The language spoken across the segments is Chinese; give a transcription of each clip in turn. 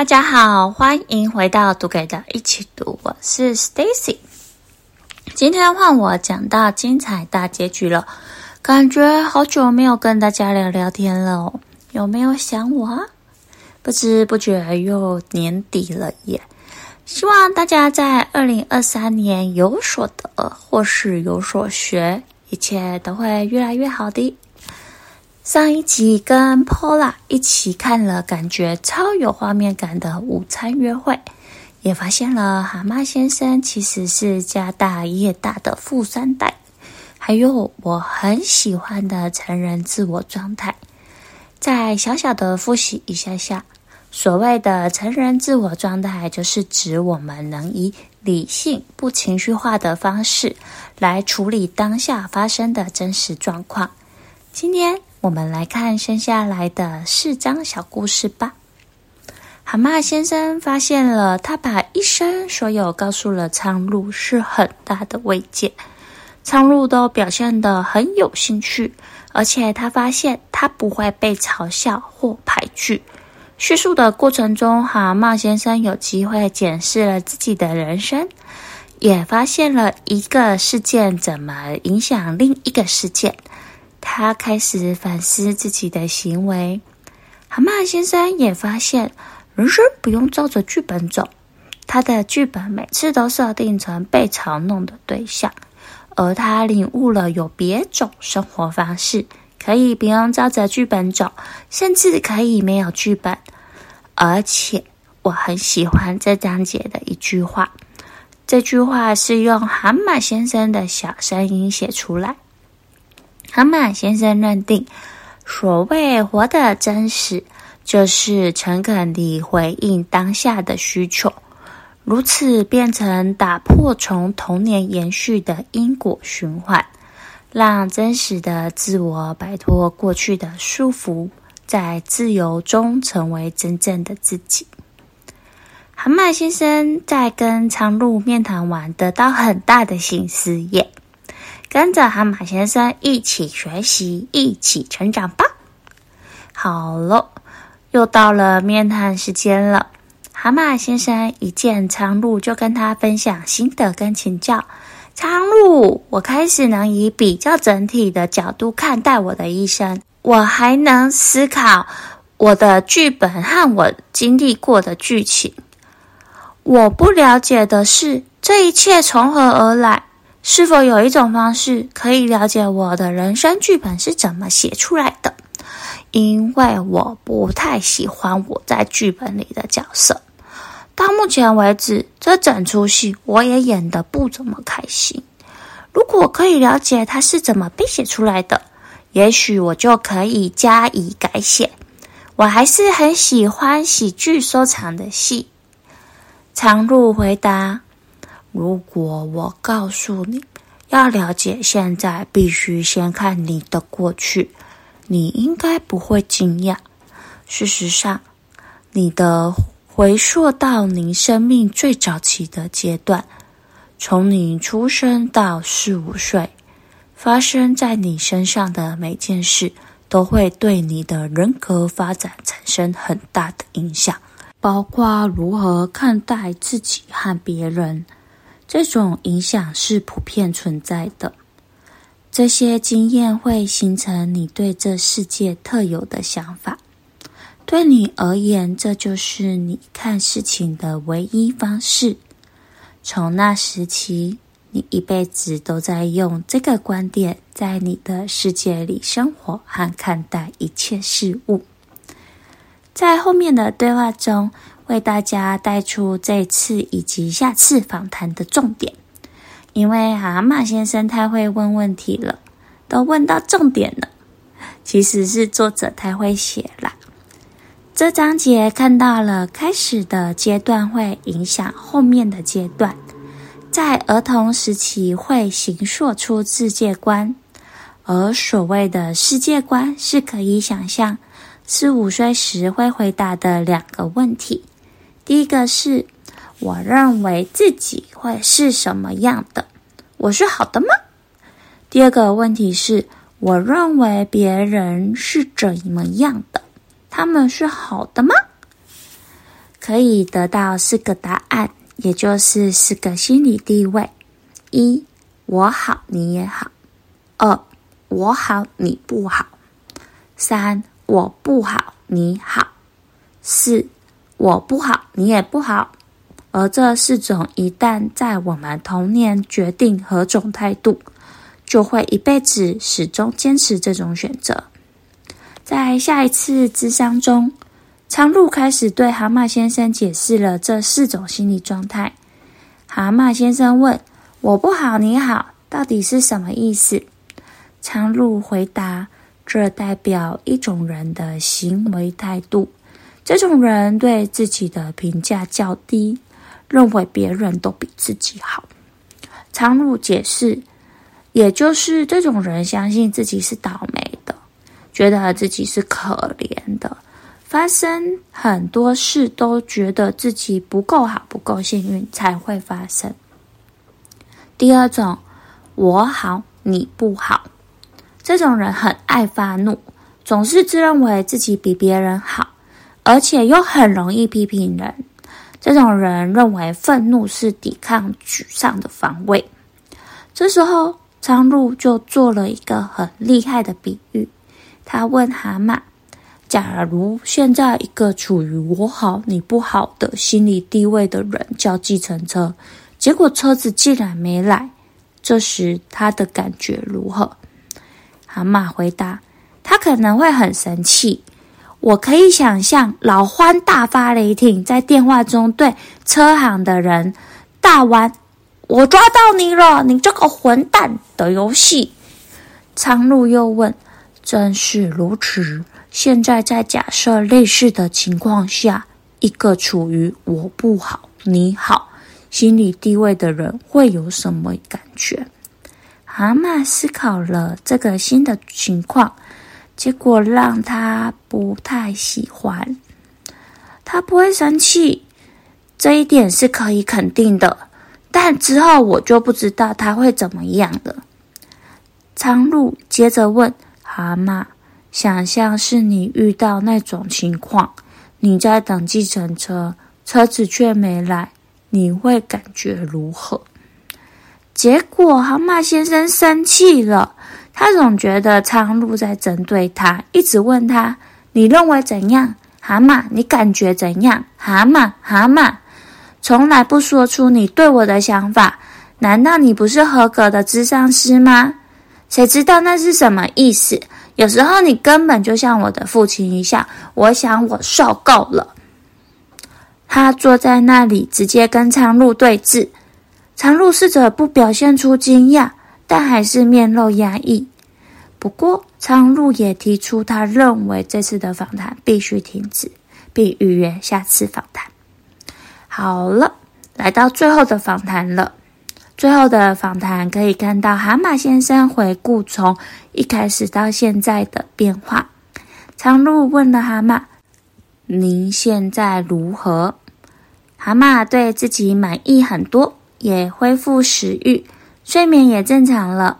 大家好，欢迎回到读给的一起读，我是 Stacy。今天换我讲到精彩大结局了，感觉好久没有跟大家聊聊天了哦，有没有想我啊？不知不觉又年底了耶，希望大家在二零二三年有所得或是有所学，一切都会越来越好的。上一集跟 Pola 一起看了，感觉超有画面感的午餐约会，也发现了蛤蟆先生其实是家大业大的富三代，还有我很喜欢的成人自我状态。再小小的复习一下下，所谓的成人自我状态，就是指我们能以理性、不情绪化的方式来处理当下发生的真实状况。今天。我们来看剩下来的四张小故事吧。蛤蟆先生发现了，他把一生所有告诉了苍鹭，是很大的慰藉。苍鹭都表现得很有兴趣，而且他发现他不会被嘲笑或排拒。叙述的过程中，蛤蟆先生有机会检视了自己的人生，也发现了一个事件怎么影响另一个事件。他开始反思自己的行为。蛤蟆先生也发现，人生不用照着剧本走。他的剧本每次都设定成被嘲弄的对象，而他领悟了有别种生活方式，可以不用照着剧本走，甚至可以没有剧本。而且，我很喜欢这章节的一句话，这句话是用蛤蟆先生的小声音写出来。蛤蟆先生认定，所谓活得真实，就是诚恳地回应当下的需求，如此变成打破从童年延续的因果循环，让真实的自我摆脱过去的束缚，在自由中成为真正的自己。蛤蟆先生在跟苍鹭面谈完，得到很大的省思耶。跟着蛤蟆先生一起学习，一起成长吧。好了，又到了面谈时间了。蛤蟆先生一见苍鹭，就跟他分享心得跟请教。苍鹭，我开始能以比较整体的角度看待我的一生，我还能思考我的剧本和我经历过的剧情。我不了解的是，这一切从何而来？是否有一种方式可以了解我的人生剧本是怎么写出来的？因为我不太喜欢我在剧本里的角色。到目前为止，这整出戏我也演得不怎么开心。如果可以了解它是怎么被写出来的，也许我就可以加以改写。我还是很喜欢喜剧收场的戏。苍鹭回答。如果我告诉你，要了解现在，必须先看你的过去，你应该不会惊讶。事实上，你的回溯到你生命最早期的阶段，从你出生到四五岁，发生在你身上的每件事，都会对你的人格发展产生很大的影响，包括如何看待自己和别人。这种影响是普遍存在的。这些经验会形成你对这世界特有的想法。对你而言，这就是你看事情的唯一方式。从那时起，你一辈子都在用这个观点在你的世界里生活和看待一切事物。在后面的对话中，为大家带出这次以及下次访谈的重点，因为蛤蟆先生太会问问题了，都问到重点了。其实是作者太会写了。这章节看到了开始的阶段会影响后面的阶段，在儿童时期会形塑出世界观，而所谓的世界观是可以想象四五岁时会回答的两个问题。第一个是，我认为自己会是什么样的？我是好的吗？第二个问题是，我认为别人是怎么样的？他们是好的吗？可以得到四个答案，也就是四个心理地位：一，我好，你也好；二，我好，你不好；三，我不好，你好；四，我不好，你也不好。而这四种一旦在我们童年决定何种态度，就会一辈子始终坚持这种选择。在下一次智商中，苍鹭开始对蛤蟆先生解释了这四种心理状态。蛤蟆先生问：“我不好，你好，到底是什么意思？”苍鹭回答：“这代表一种人的行为态度。这种人对自己的评价较低，认为别人都比自己好。”常路解释：“也就是这种人相信自己是倒霉的，觉得自己是可怜的。”发生很多事都觉得自己不够好，不够幸运才会发生。第二种，我好你不好，这种人很爱发怒，总是自认为自己比别人好，而且又很容易批评人。这种人认为愤怒是抵抗沮丧的防卫。这时候，苍鹭就做了一个很厉害的比喻，他问蛤蟆。假如现在一个处于我好你不好的心理地位的人叫计程车，结果车子竟然没来，这时他的感觉如何？蛤蟆回答：他可能会很生气。我可以想象老欢大发雷霆，在电话中对车行的人大玩“我抓到你了，你这个混蛋”的游戏。苍鹭又问：正是如此。现在在假设类似的情况下，一个处于我不好你好心理地位的人会有什么感觉？蛤蟆思考了这个新的情况，结果让他不太喜欢。他不会生气，这一点是可以肯定的。但之后我就不知道他会怎么样了。苍鹭接着问蛤蟆。想象是你遇到那种情况，你在等计程车，车子却没来，你会感觉如何？结果蛤蟆先生生气了，他总觉得苍鹭在针对他，一直问他：“你认为怎样？”蛤蟆，你感觉怎样？蛤蟆，蛤蟆，从来不说出你对我的想法，难道你不是合格的智商师吗？谁知道那是什么意思？有时候你根本就像我的父亲一样，我想我受够了。他坐在那里，直接跟苍鹭对峙。苍鹭试着不表现出惊讶，但还是面露压抑。不过，苍鹭也提出，他认为这次的访谈必须停止，并预约下次访谈。好了，来到最后的访谈了。最后的访谈可以看到蛤蟆先生回顾从一开始到现在的变化。苍鹭问了蛤蟆：“您现在如何？”蛤蟆对自己满意很多，也恢复食欲，睡眠也正常了。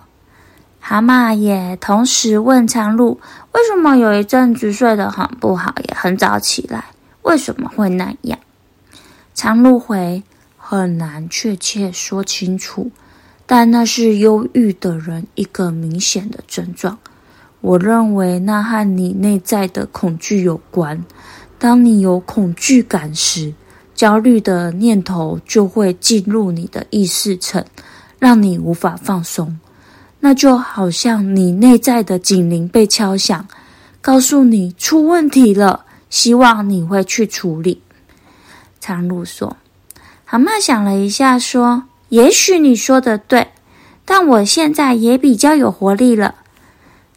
蛤蟆也同时问苍鹭：“为什么有一阵子睡得很不好，也很早起来？为什么会那样？”苍鹭回。很难确切说清楚，但那是忧郁的人一个明显的症状。我认为那和你内在的恐惧有关。当你有恐惧感时，焦虑的念头就会进入你的意识层，让你无法放松。那就好像你内在的警铃被敲响，告诉你出问题了，希望你会去处理。苍鹭说。蛤蟆想了一下，说：“也许你说的对，但我现在也比较有活力了。”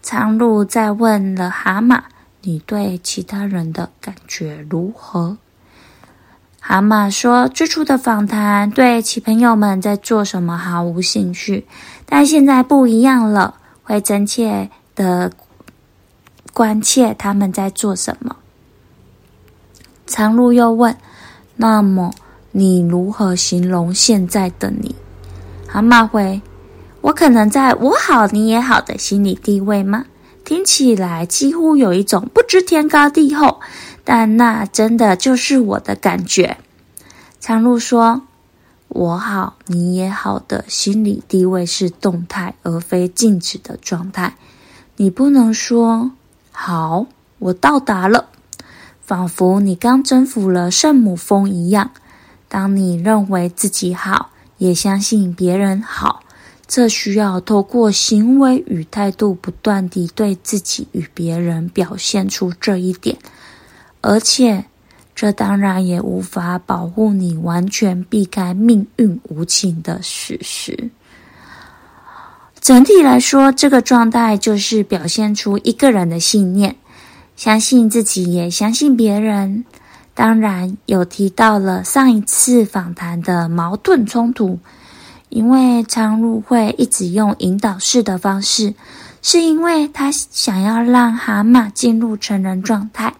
苍鹭再问了蛤蟆：“你对其他人的感觉如何？”蛤蟆说：“最初的访谈对其朋友们在做什么毫无兴趣，但现在不一样了，会真切的关切他们在做什么。”苍鹭又问：“那么？”你如何形容现在的你？蛤蟆回：我可能在我好你也好的心理地位吗？听起来几乎有一种不知天高地厚，但那真的就是我的感觉。苍鹭说：“我好，你也好的心理地位是动态而非静止的状态。你不能说‘好，我到达了’，仿佛你刚征服了圣母峰一样。当你认为自己好，也相信别人好，这需要透过行为与态度不断地对自己与别人表现出这一点，而且。”这当然也无法保护你完全避开命运无情的事实。整体来说，这个状态就是表现出一个人的信念，相信自己，也相信别人。当然，有提到了上一次访谈的矛盾冲突，因为苍鹭会一直用引导式的方式，是因为他想要让蛤蟆进入成人状态。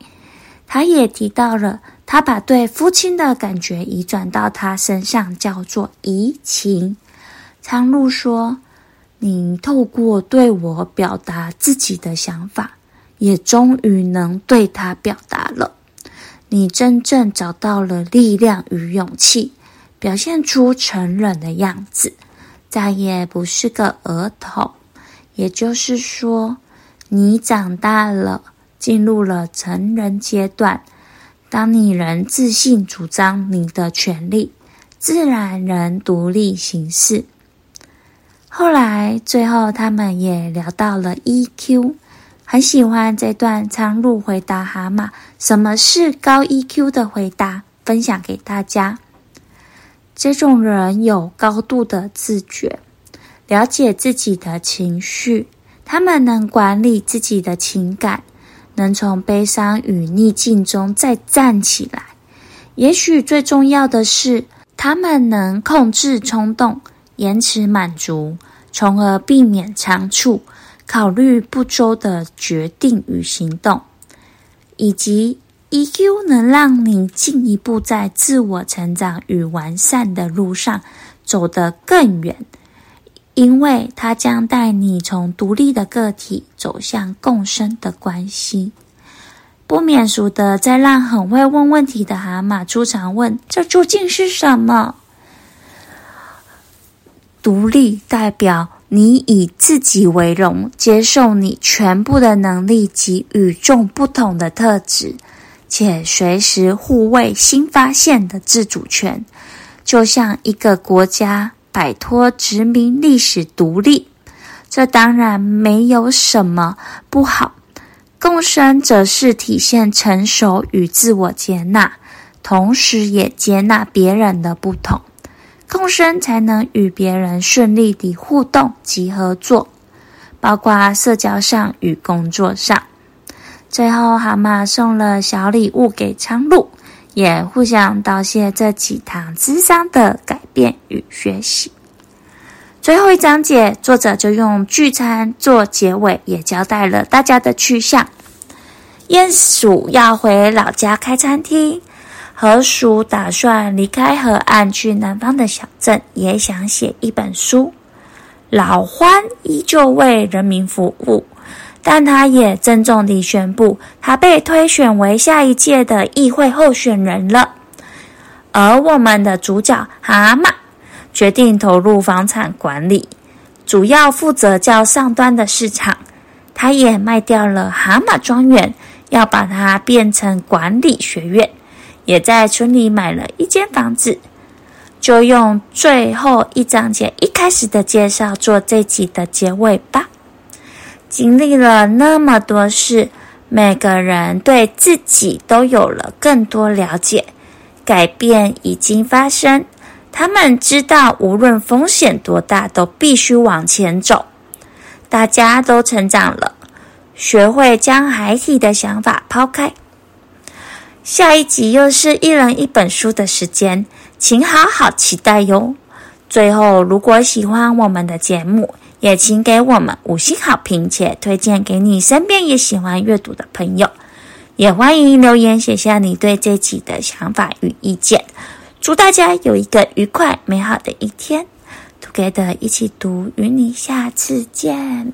他也提到了，他把对父亲的感觉移转到他身上，叫做移情。苍鹭说：“你透过对我表达自己的想法，也终于能对他表达了。你真正找到了力量与勇气，表现出成人的样子，再也不是个儿童。也就是说，你长大了。”进入了成人阶段，当你仍自信主张你的权利，自然人独立行事。后来，最后他们也聊到了 EQ，很喜欢这段苍鹭回答蛤蟆什么是高 EQ 的回答，分享给大家。这种人有高度的自觉，了解自己的情绪，他们能管理自己的情感。能从悲伤与逆境中再站起来，也许最重要的是，他们能控制冲动，延迟满足，从而避免仓促、考虑不周的决定与行动，以及 EQ 能让你进一步在自我成长与完善的路上走得更远。因为它将带你从独立的个体走向共生的关系。不免俗的，再让很会问问题的蛤蟆出场问：“这究竟是什么？”独立代表你以自己为荣，接受你全部的能力及与众不同的特质，且随时护卫新发现的自主权，就像一个国家。摆脱殖民历史独立，这当然没有什么不好。共生则是体现成熟与自我接纳，同时也接纳别人的不同。共生才能与别人顺利地互动及合作，包括社交上与工作上。最后，蛤蟆送了小礼物给苍鹭。也互相道谢这几堂智商的改变与学习。最后一章节，作者就用聚餐做结尾，也交代了大家的去向。鼹鼠要回老家开餐厅，河鼠打算离开河岸去南方的小镇，也想写一本书。老獾依旧为人民服务。但他也郑重地宣布，他被推选为下一届的议会候选人了。而我们的主角蛤蟆决定投入房产管理，主要负责较上端的市场。他也卖掉了蛤蟆庄园，要把它变成管理学院，也在村里买了一间房子。就用最后一章节一开始的介绍做这集的结尾吧。经历了那么多事，每个人对自己都有了更多了解，改变已经发生。他们知道，无论风险多大，都必须往前走。大家都成长了，学会将孩提的想法抛开。下一集又是一人一本书的时间，请好好期待哟。最后，如果喜欢我们的节目，也请给我们五星好评，且推荐给你身边也喜欢阅读的朋友。也欢迎留言写下你对这集的想法与意见。祝大家有一个愉快美好的一天！Together 一起读，与你下次见。